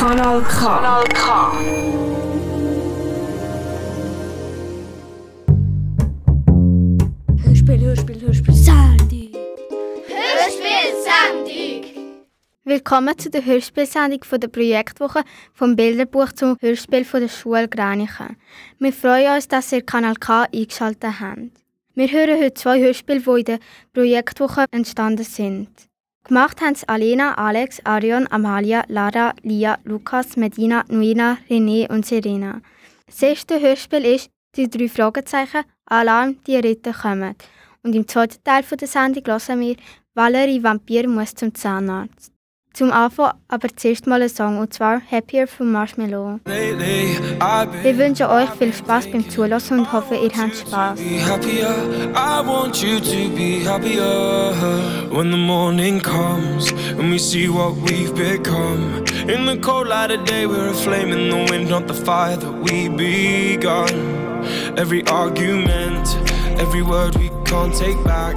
Kanal K. Kanal K. Hörspiel, Hörspiel, Hörspiel, Sendung. Hörspielsendung! Willkommen zu der Hörspielsendung von der Projektwoche vom Bilderbuch zum Hörspiel von der Schule Granichen. Wir freuen uns, dass ihr Kanal K eingeschaltet habt. Wir hören heute zwei Hörspiele, die in der Projektwoche entstanden sind. Gemacht haben es Alena, Alex, Arion, Amalia, Lara, Lia, Lukas, Medina, Nuina, René und Serena. Das erste Hörspiel ist «Die drei Fragezeichen. Alarm, die Ritter kommen». Und im zweiten Teil der Sendung hören wir «Valerie Vampir muss zum Zahnarzt». Zum Anfang aber zuerst mal ein Song, und zwar «Happier» von Marshmallow. Wir wünschen euch viel Spaß beim Zuhören und hoffen, ihr habt Spaß. I want you to be happier. When the morning comes and we see what we've become. In the cold light of day, we're a flame in the wind, not the fire that we begun. Every argument, every word we can't take back.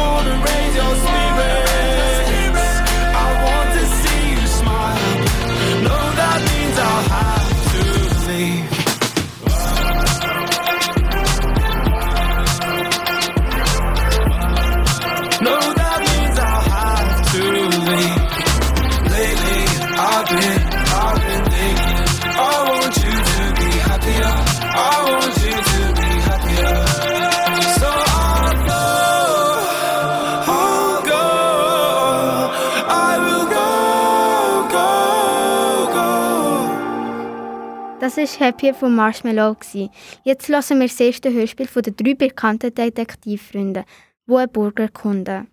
Das war Happy von Marshmallow. Jetzt hören wir das erste Hörspiel von den drei bekannten Detektivfreunden, die einen Burger kunden.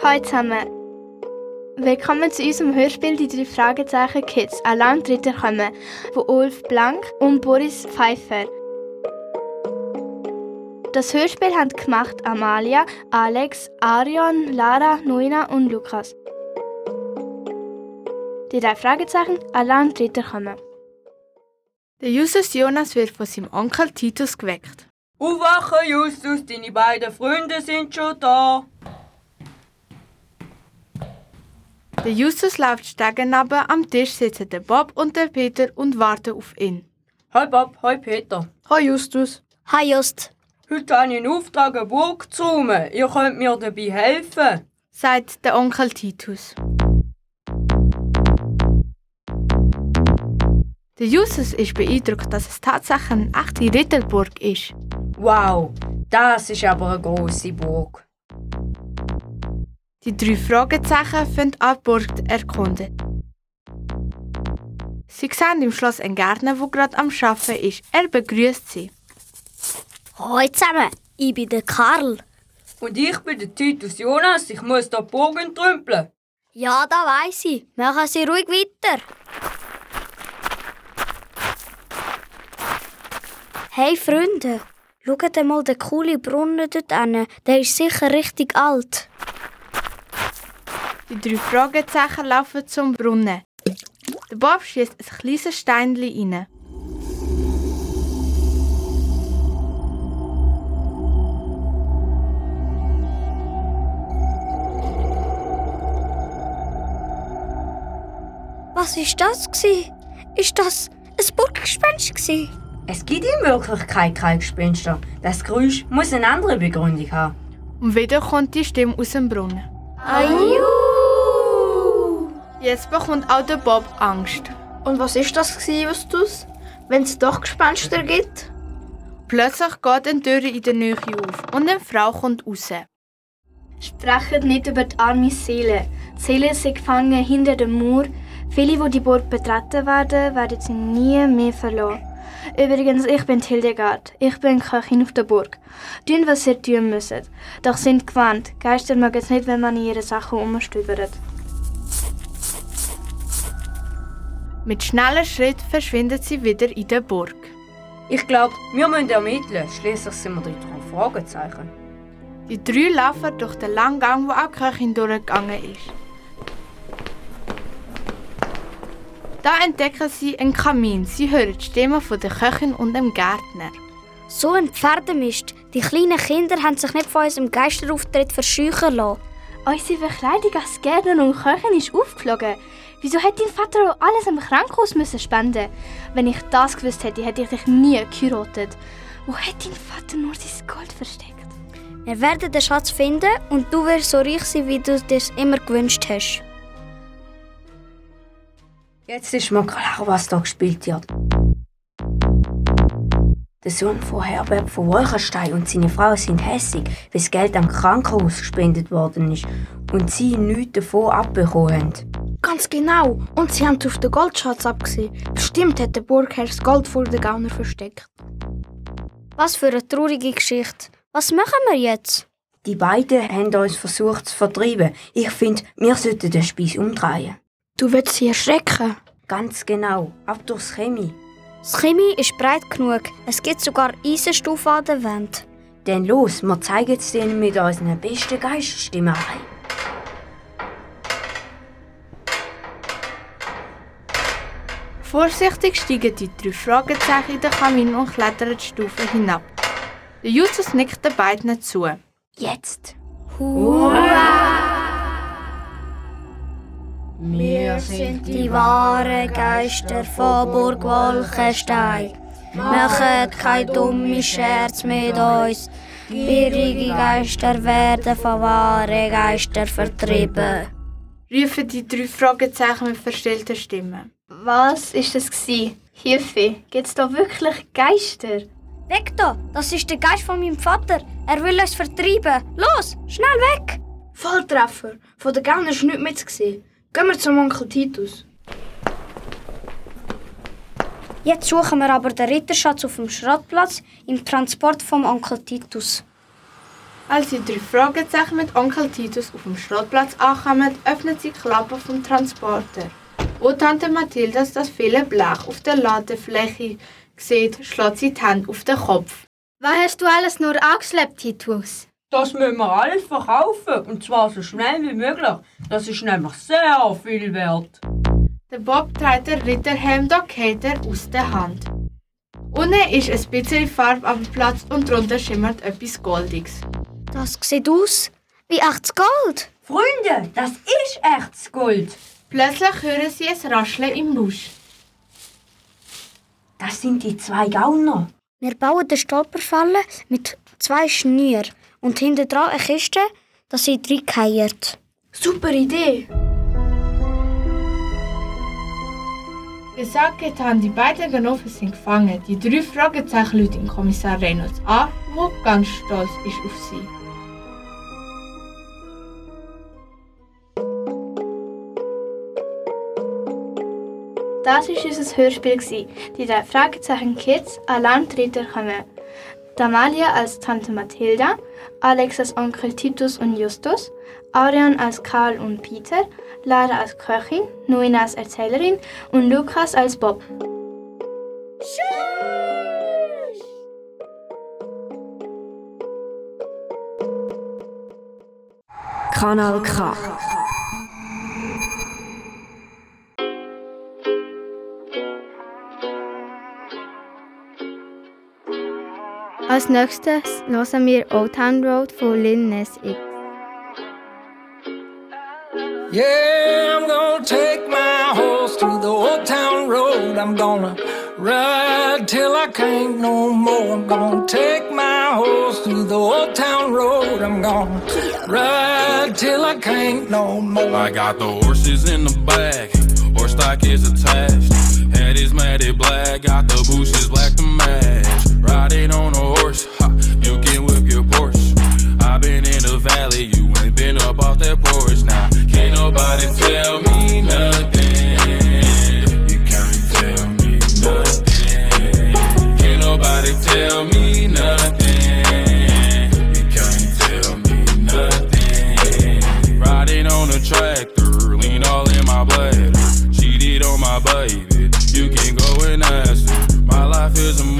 Hallo zusammen. Willkommen zu unserem Hörspiel Die drei Fragezeichen Kids, ein Landritter kommen, von Ulf Blank und Boris Pfeiffer. Das Hörspiel haben gemacht Amalia, Alex, Arion, Lara, Nuina und Lukas. Die drei Fragezeichen, ein Landritter kommen. Der Justus Jonas wird von seinem Onkel Titus geweckt. Aufwache, Justus, deine beiden Freunde sind schon da. Der Justus läuft Stegen runter, am Tisch sitzen der Bob und der Peter und warten auf ihn. Hi Bob, hi Peter. Hi Justus. Hi Just. Heute habe ich einen Auftrag, eine Burg zu räumen. Ihr könnt mir dabei helfen. sagt der Onkel Titus. Der Justus ist beeindruckt, dass es tatsächlich eine echte Ritterburg ist. Wow, das ist aber eine grosse Burg. Die drei Fragezeichen fangen an, die Burg zu erkunden. Sie sehen im Schloss einen Gärtner, der gerade am Arbeiten ist. Er begrüßt sie. Hallo zusammen, ich bin der Karl. Und ich bin der Titus Jonas, ich muss da die Burg entrümpeln. Ja, da weiss ich. Machen Sie ruhig weiter. Hey Freunde, schaut mal den coolen Brunnen dort an. Der ist sicher richtig alt. Die drei Fragezeichen laufen zum Brunnen. Der Bob schießt ein kleines Steinchen rein. Was ist das? Ist das ein Burggespenst? Es gibt in Wirklichkeit kein Gespenster. Das Geräusch muss eine andere Begründung haben. Und wieder kommt die Stimme aus dem Brunnen. Aju! Jetzt bekommt auch der Bob Angst. Und was ist das gsi, Justus? Wenn es doch Gespenster gibt? Plötzlich geht eine Tür in der Nähe auf und eine Frau kommt raus. Sprecht nicht über die arme Seele. Die Seele ist gefangen hinter dem Mauer. Viele, die die Burg betreten werden, werden sie nie mehr verloren. Übrigens, ich bin Hildegard. Ich bin Köchin auf der Burg. Tun, was ihr tun müsst. Doch sind gewarnt. Geister mögen es nicht, wenn man in ihre Sachen umstöbert. Mit schnellen Schritt verschwindet sie wieder in der Burg. Ich glaube, wir müssen ermitteln. Schließlich sind wir drei Fragezeichen. Die drei laufen durch den langen Gang, wo auch die Köchin durchgegangen ist. Da entdecken sie einen Kamin. Sie hören die Stimme von der Köchin und dem Gärtner. So ein Pferdemist. Die kleinen Kinder haben sich nicht von unserem Geisterauftritt verscheuchen lassen. Unsere Verkleidung als Gärtner und Köchin ist aufgeflogen. Wieso hätte dein Vater auch alles im Krankenhaus müssen spenden? Wenn ich das gewusst hätte, hätte ich dich nie geheiratet. Wo hat dein Vater nur sein Gold versteckt? Wir werden den Schatz finden und du wirst so reich sein, wie du es immer gewünscht hast. Jetzt ist mir klar, was da gespielt wird. Der Sohn von Herbert von Wolkenstein und seine Frau sind hässig, weil das Geld am Krankenhaus gespendet worden ist und sie nichts davon abbekommen haben. Ganz genau. Und sie haben auf den Goldschatz abgesehen. Bestimmt hat der Burgherr das Gold vor den Gauner versteckt. Was für eine traurige Geschichte. Was machen wir jetzt? Die beiden haben uns versucht zu vertreiben. Ich finde, wir sollten den Spieß umdrehen. Du willst sie erschrecken. Ganz genau, ab durchs Chemie. Das Chemie ist breit genug. Es gibt sogar Eisenstufen an der Wand. Dann los, wir zeigen es denen mit unseren besten Geisterstimmerei. Vorsichtig steigen die drei Fragezeichen in den Kamin und klettern die Stufen hinab. Der Justus nickt den beiden zu. Jetzt. Wir sind die wahren Geister von Burg Wolkenstein. Macht kein dummer Scherz mit uns. Bierige Geister werden von wahren Geistern vertrieben. Rufen die drei Fragezeichen mit verstellter Stimme. Was ist das gsi? Hilfe, gibt's da wirklich Geister? Weg da! Das ist der Geist von meinem Vater. Er will uns vertreiben. Los, schnell weg! Volltreffer. Von den Gauner ist nichts mitgesehen. Gehen wir zum Onkel Titus. Jetzt suchen wir aber den Ritterschatz auf dem Schrottplatz im Transport vom Onkel Titus. Als die drei Fragezeichen mit Onkel Titus auf dem Schrottplatz ankommen, öffnet sie die Klappe vom Transporter. Wo Tante Mathilda das viele Blech auf der Ladefläche sieht, schlägt sie die Hände auf den Kopf. Was hast du alles nur angeschleppt, Titus? Das müssen wir alles verkaufen. Und zwar so schnell wie möglich. Das ist nämlich sehr viel wert. Der Bob trägt den Ritterhelm Dockhater aus der Hand. Unten ist ein bisschen Farbe am Platz und drunter schimmert etwas Goldiges. Das sieht aus wie echtes Gold. Freunde, das ist echtes Gold. Plötzlich hören sie ein Rascheln im Busch. Das sind die zwei Gauner. Wir bauen eine Stolperfalle mit zwei Schnüren und hinten dran eine Kiste, dass sie reingehen. Super Idee! Gesagt, getan, die beiden Genossen sind gefangen. Die drei Fragezeichen rufen Kommissar Reynolds an, der ganz stolz ist auf sie. Das war unser Hörspiel. Die drei Fragezeichen Kids an Landritter kommen. Damalia als Tante Mathilda, Alex als Onkel Titus und Justus, Arian als Karl und Peter, Lara als Köchin, Noina als Erzählerin und Lukas als Bob. Kanal K. Als nächstes hören wir Old Town Road von Lil Nas X. Yeah, I'm gonna take my horse to the old town road. I'm gonna ride till I can't no more. I'm gonna take my horse to the old town road. I'm gonna ride till I can't no more. I got the horses in the back, horse stock is attached. Head is matted black, got the bushes black to match. Riding on a horse, ha, you can whip your Porsche. i been in the valley, you ain't been up off that porch. Now, can't nobody tell me nothing. You can't tell me nothing. Can't nobody tell me nothing. You can't tell me nothing. Riding on a tractor, lean all in my bladder. Cheated on my baby, you can go and ask her. My life is a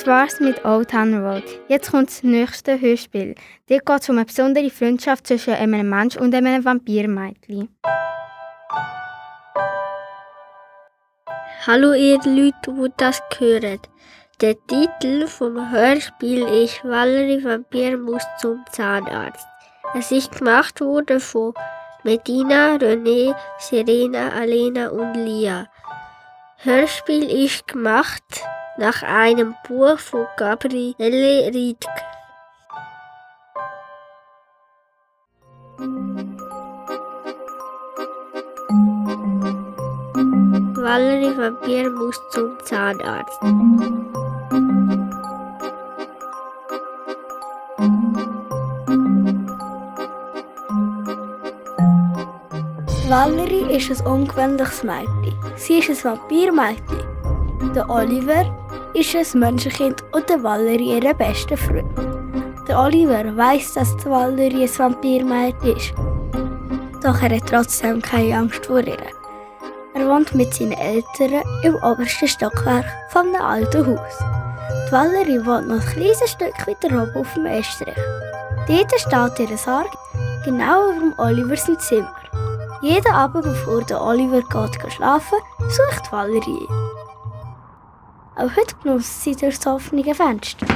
Das war's mit Old Town Road. Jetzt kommt das nächste Hörspiel. Dort geht es um eine besondere Freundschaft zwischen einem Mensch und einem Vampirmädchen. Hallo ihr Leute, die das hören. Der Titel vom Hörspiel ist Valerie Vampir muss zum Zahnarzt. Es ist gemacht worden von Medina, René, Serena, Alena und Lia. Hörspiel ist gemacht nach einem Buch von Gabriele Riedke. Valerie Vampir muss zum Zahnarzt. Valerie ist ein ungewöhnliches Mädchen. Sie ist ein Vampirmädchen. Der Oliver ist ein Menschenkind und der Valerie ihre beste Freund. Der Oliver weiß, dass die Valerie ein Vampirmädchen ist. Doch er hat trotzdem keine Angst vor ihr. Er wohnt mit seinen Eltern im obersten Stockwerk von einem alten Haus. Die Valerie wohnt noch ein kleines Stück weiter oben auf dem Estrich. Dort steht ihr Sarg genau über dem Oliver Zimmer. Jeden Abend, bevor der Oliver geht schlafen sucht Valerie ihn. Auch heute genutzt sie durch das offene Fenster.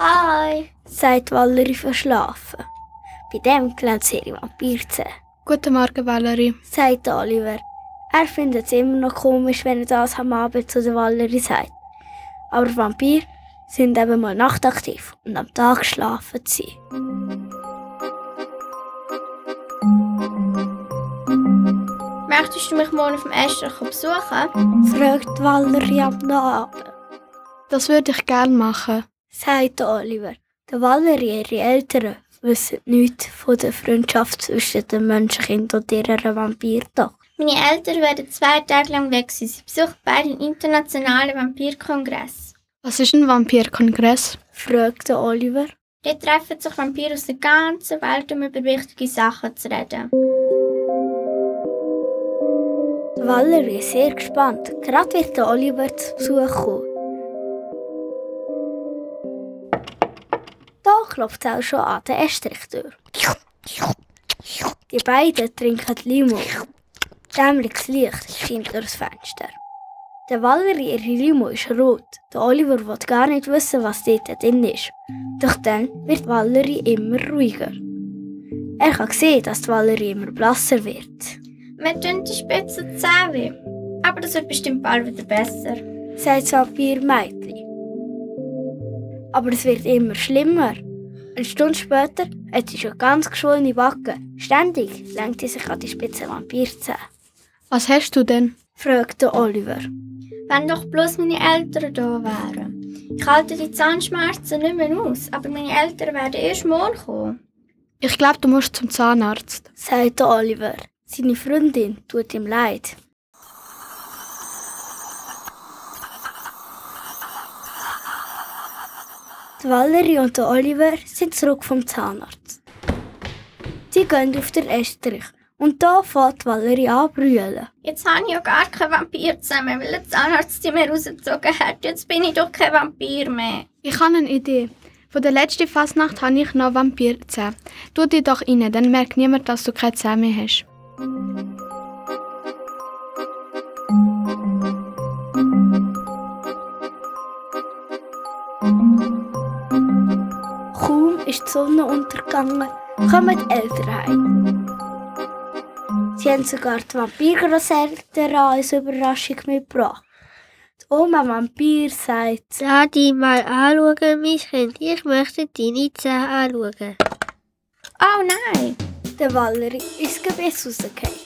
Hi. sagt Valerie verschlafen. Bei dem gelernt sie ihre Vampirzähne. Guten Morgen, Valerie. sagt Oliver. Er findet es immer noch komisch, wenn er das am Abend zu der Valerie sagt. Aber Vampire sind eben mal nachtaktiv und am Tag schlafen sie. Möchtest du mich morgen auf dem Estrich besuchen? fragt Valerie am Abend. Das würde ich gerne machen. sagt Oliver. Der Valerie, ihre Eltern, wissen nichts von der Freundschaft zwischen dem Menschenkind und ihrer Vampirtochter. Meine Eltern werden zwei Tage lang weg sein. Sie besuchen beide den internationalen Vampirkongress. Was ist ein Vampirkongress? fragt der Oliver. Dort treffen sich Vampire aus der ganzen Welt, um über wichtige Sachen zu reden. Der Valerie ist sehr gespannt. Gerade wird der Oliver zu Besuch kommen. Klopft es auch schon an der Estrichtür. Die beiden trinken Limo. Dämmliches Licht scheint durchs Fenster. Der Valerie, ihre Limo ist rot. Der Oliver will gar nicht wissen, was dort drin ist. Doch dann wird Valerie immer ruhiger. Er kann sehen, dass die Valerie immer blasser wird. Mir tun die Spitzen Zähne weh. Aber das wird bestimmt bald wieder besser. sagt das Vampir-Mädchen. Aber es wird immer schlimmer. Eine Stunde später hat sie schon ganz geschwollene Backen. Ständig lenkt sie sich an die spitzen Vampirzähne. Was hast du denn? fragt der Oliver. Wenn doch bloß meine Eltern da wären. Ich halte die Zahnschmerzen nicht mehr aus, aber meine Eltern werden erst morgen kommen. Ich glaube, du musst zum Zahnarzt. sagt der Oliver. Seine Freundin tut ihm leid. Die Valerie und der Oliver sind zurück vom Zahnarzt. Sie gehen auf den Estrich und da fährt Valerie an zu brüllen. Jetzt habe ich ja gar keinen Vampir zusammen, weil der Zahnarzt sie mir rausgezogen hat. Jetzt bin ich doch kein Vampir mehr. Ich habe eine Idee. Von der letzten Fasnacht habe ich noch Vampirzähne. Tu die doch rein, dann merkt niemand, dass du keine Zähne mehr hast. Ist die Sonne untergegangen, kommen die Eltern heim. Sie haben sogar die Vampirgrosseltern als Überraschung mitgebracht. Die Oma Vampir sagt, Lass dich mal anschauen, mein Kind. Ich möchte deine Zähne anschauen. Oh nein! der Valerie ist Gebiss rausgefallen.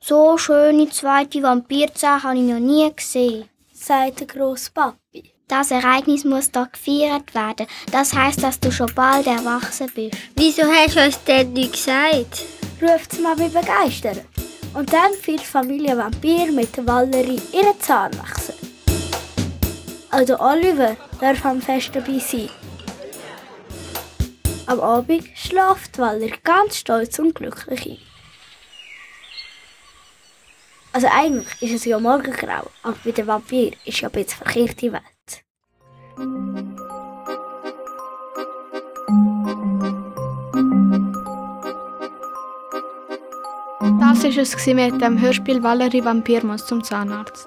So schöne zweite Vampirzähne habe ich noch nie gesehen, sagt der Grosspapi. Das Ereignis muss doch gefeiert werden. Das heißt, dass du schon bald erwachsen bist. Wieso hast du uns denn nicht gesagt? ruft die Mami begeistert. Und dann feiert die Familie Vampir mit der Valerie ihren Zahnwechsel. Auch der Oliver darf am Fest dabei sein. Am Abend schlaft Valerie ganz stolz und glücklich ein. Also eigentlich ist es ja morgengrau, aber bei den Vampir ist ja ein bisschen verkehrte Welt. Das war es mit dem Hörspiel Valerie Vampir muss zum Zahnarzt.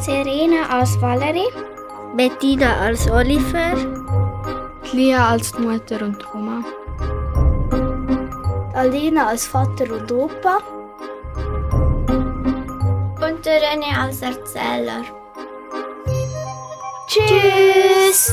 Serena als Valerie, Bettina als Oliver, Lia als Mutter und Oma. Alina als Vater und Opa, René als Erzähler. Tschüss!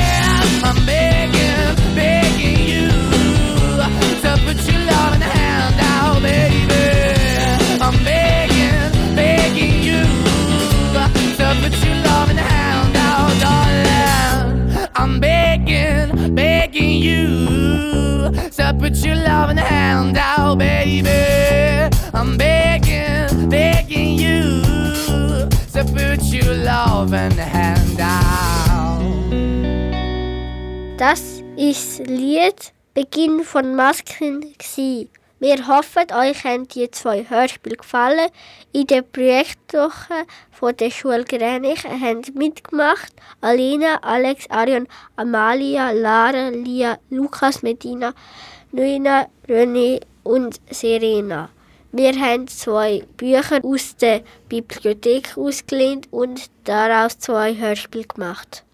To put your loving hand out, baby. I'm begging, begging you. To put your loving hand out, darling. I'm begging, begging you. Put your loving hand out, baby. I'm begging, begging you. So put your loving hand out. Das ist Lied Beginn von Masken. gsi. Wir hoffen, euch haben die zwei Hörspiele gefallen. In der Projektwoche von der Schule Grenich haben mitgemacht Alina, Alex, Arion, Amalia, Lara, Lia, Lukas, Medina, Nuina, René und Serena. Wir haben zwei Bücher aus der Bibliothek ausgelehnt und daraus zwei Hörspiele gemacht.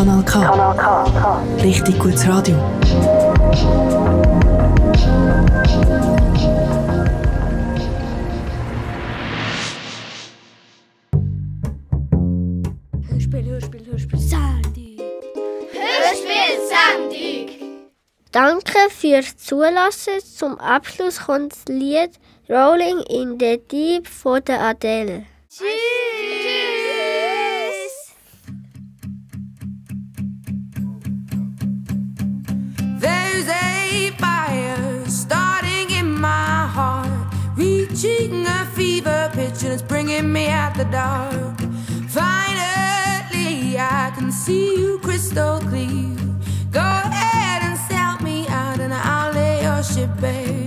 Kanal K. Richtig gutes Radio. Hörspiel, Hörspiel, Hörspiel, Sandy. Danke fürs Zulassen. Zum Abschluss kommt das Lied Rolling in the Deep von der Adele. There's and me out the dark. Finally, I can see you crystal clear. Go ahead and sell me out, and I'll lay your ship bare.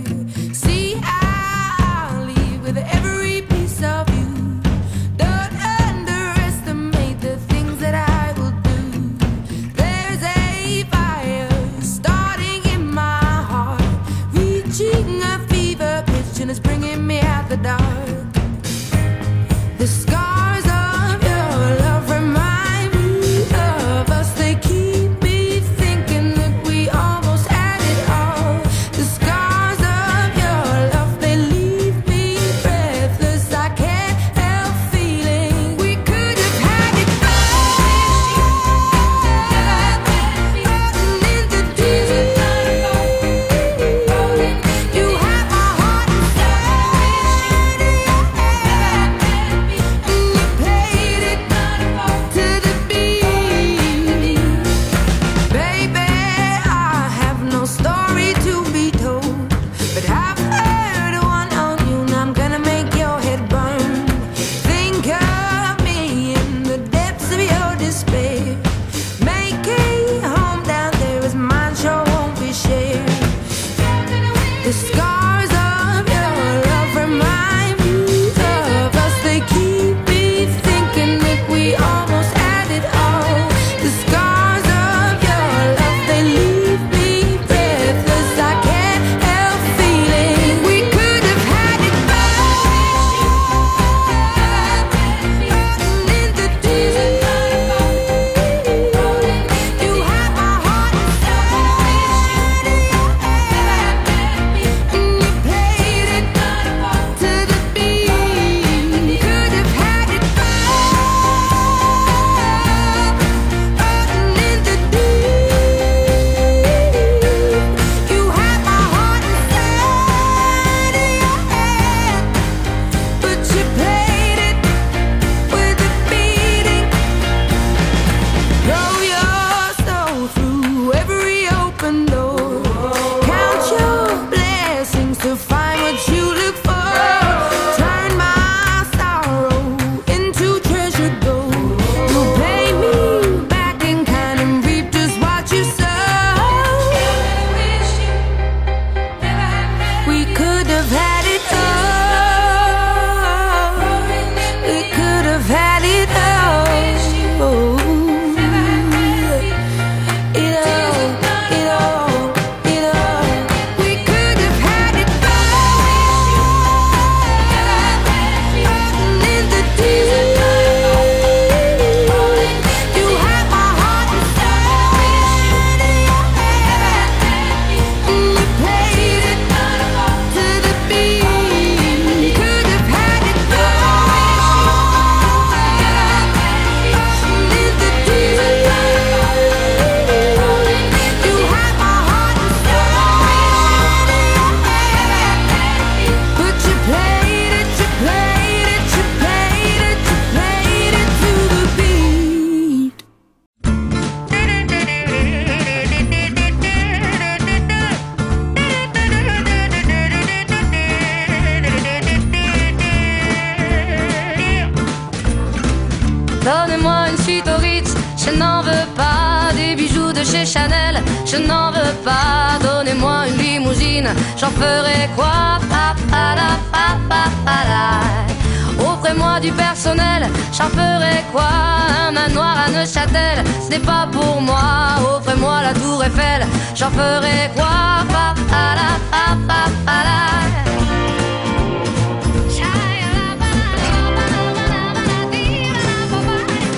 Ce n'est pas pour moi. Offrez-moi la tour Eiffel. J'en ferai quoi?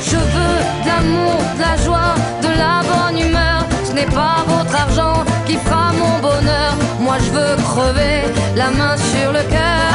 Je veux de l'amour, de la joie, de la bonne humeur. Ce n'est pas votre argent qui fera mon bonheur. Moi je veux crever la main sur le cœur.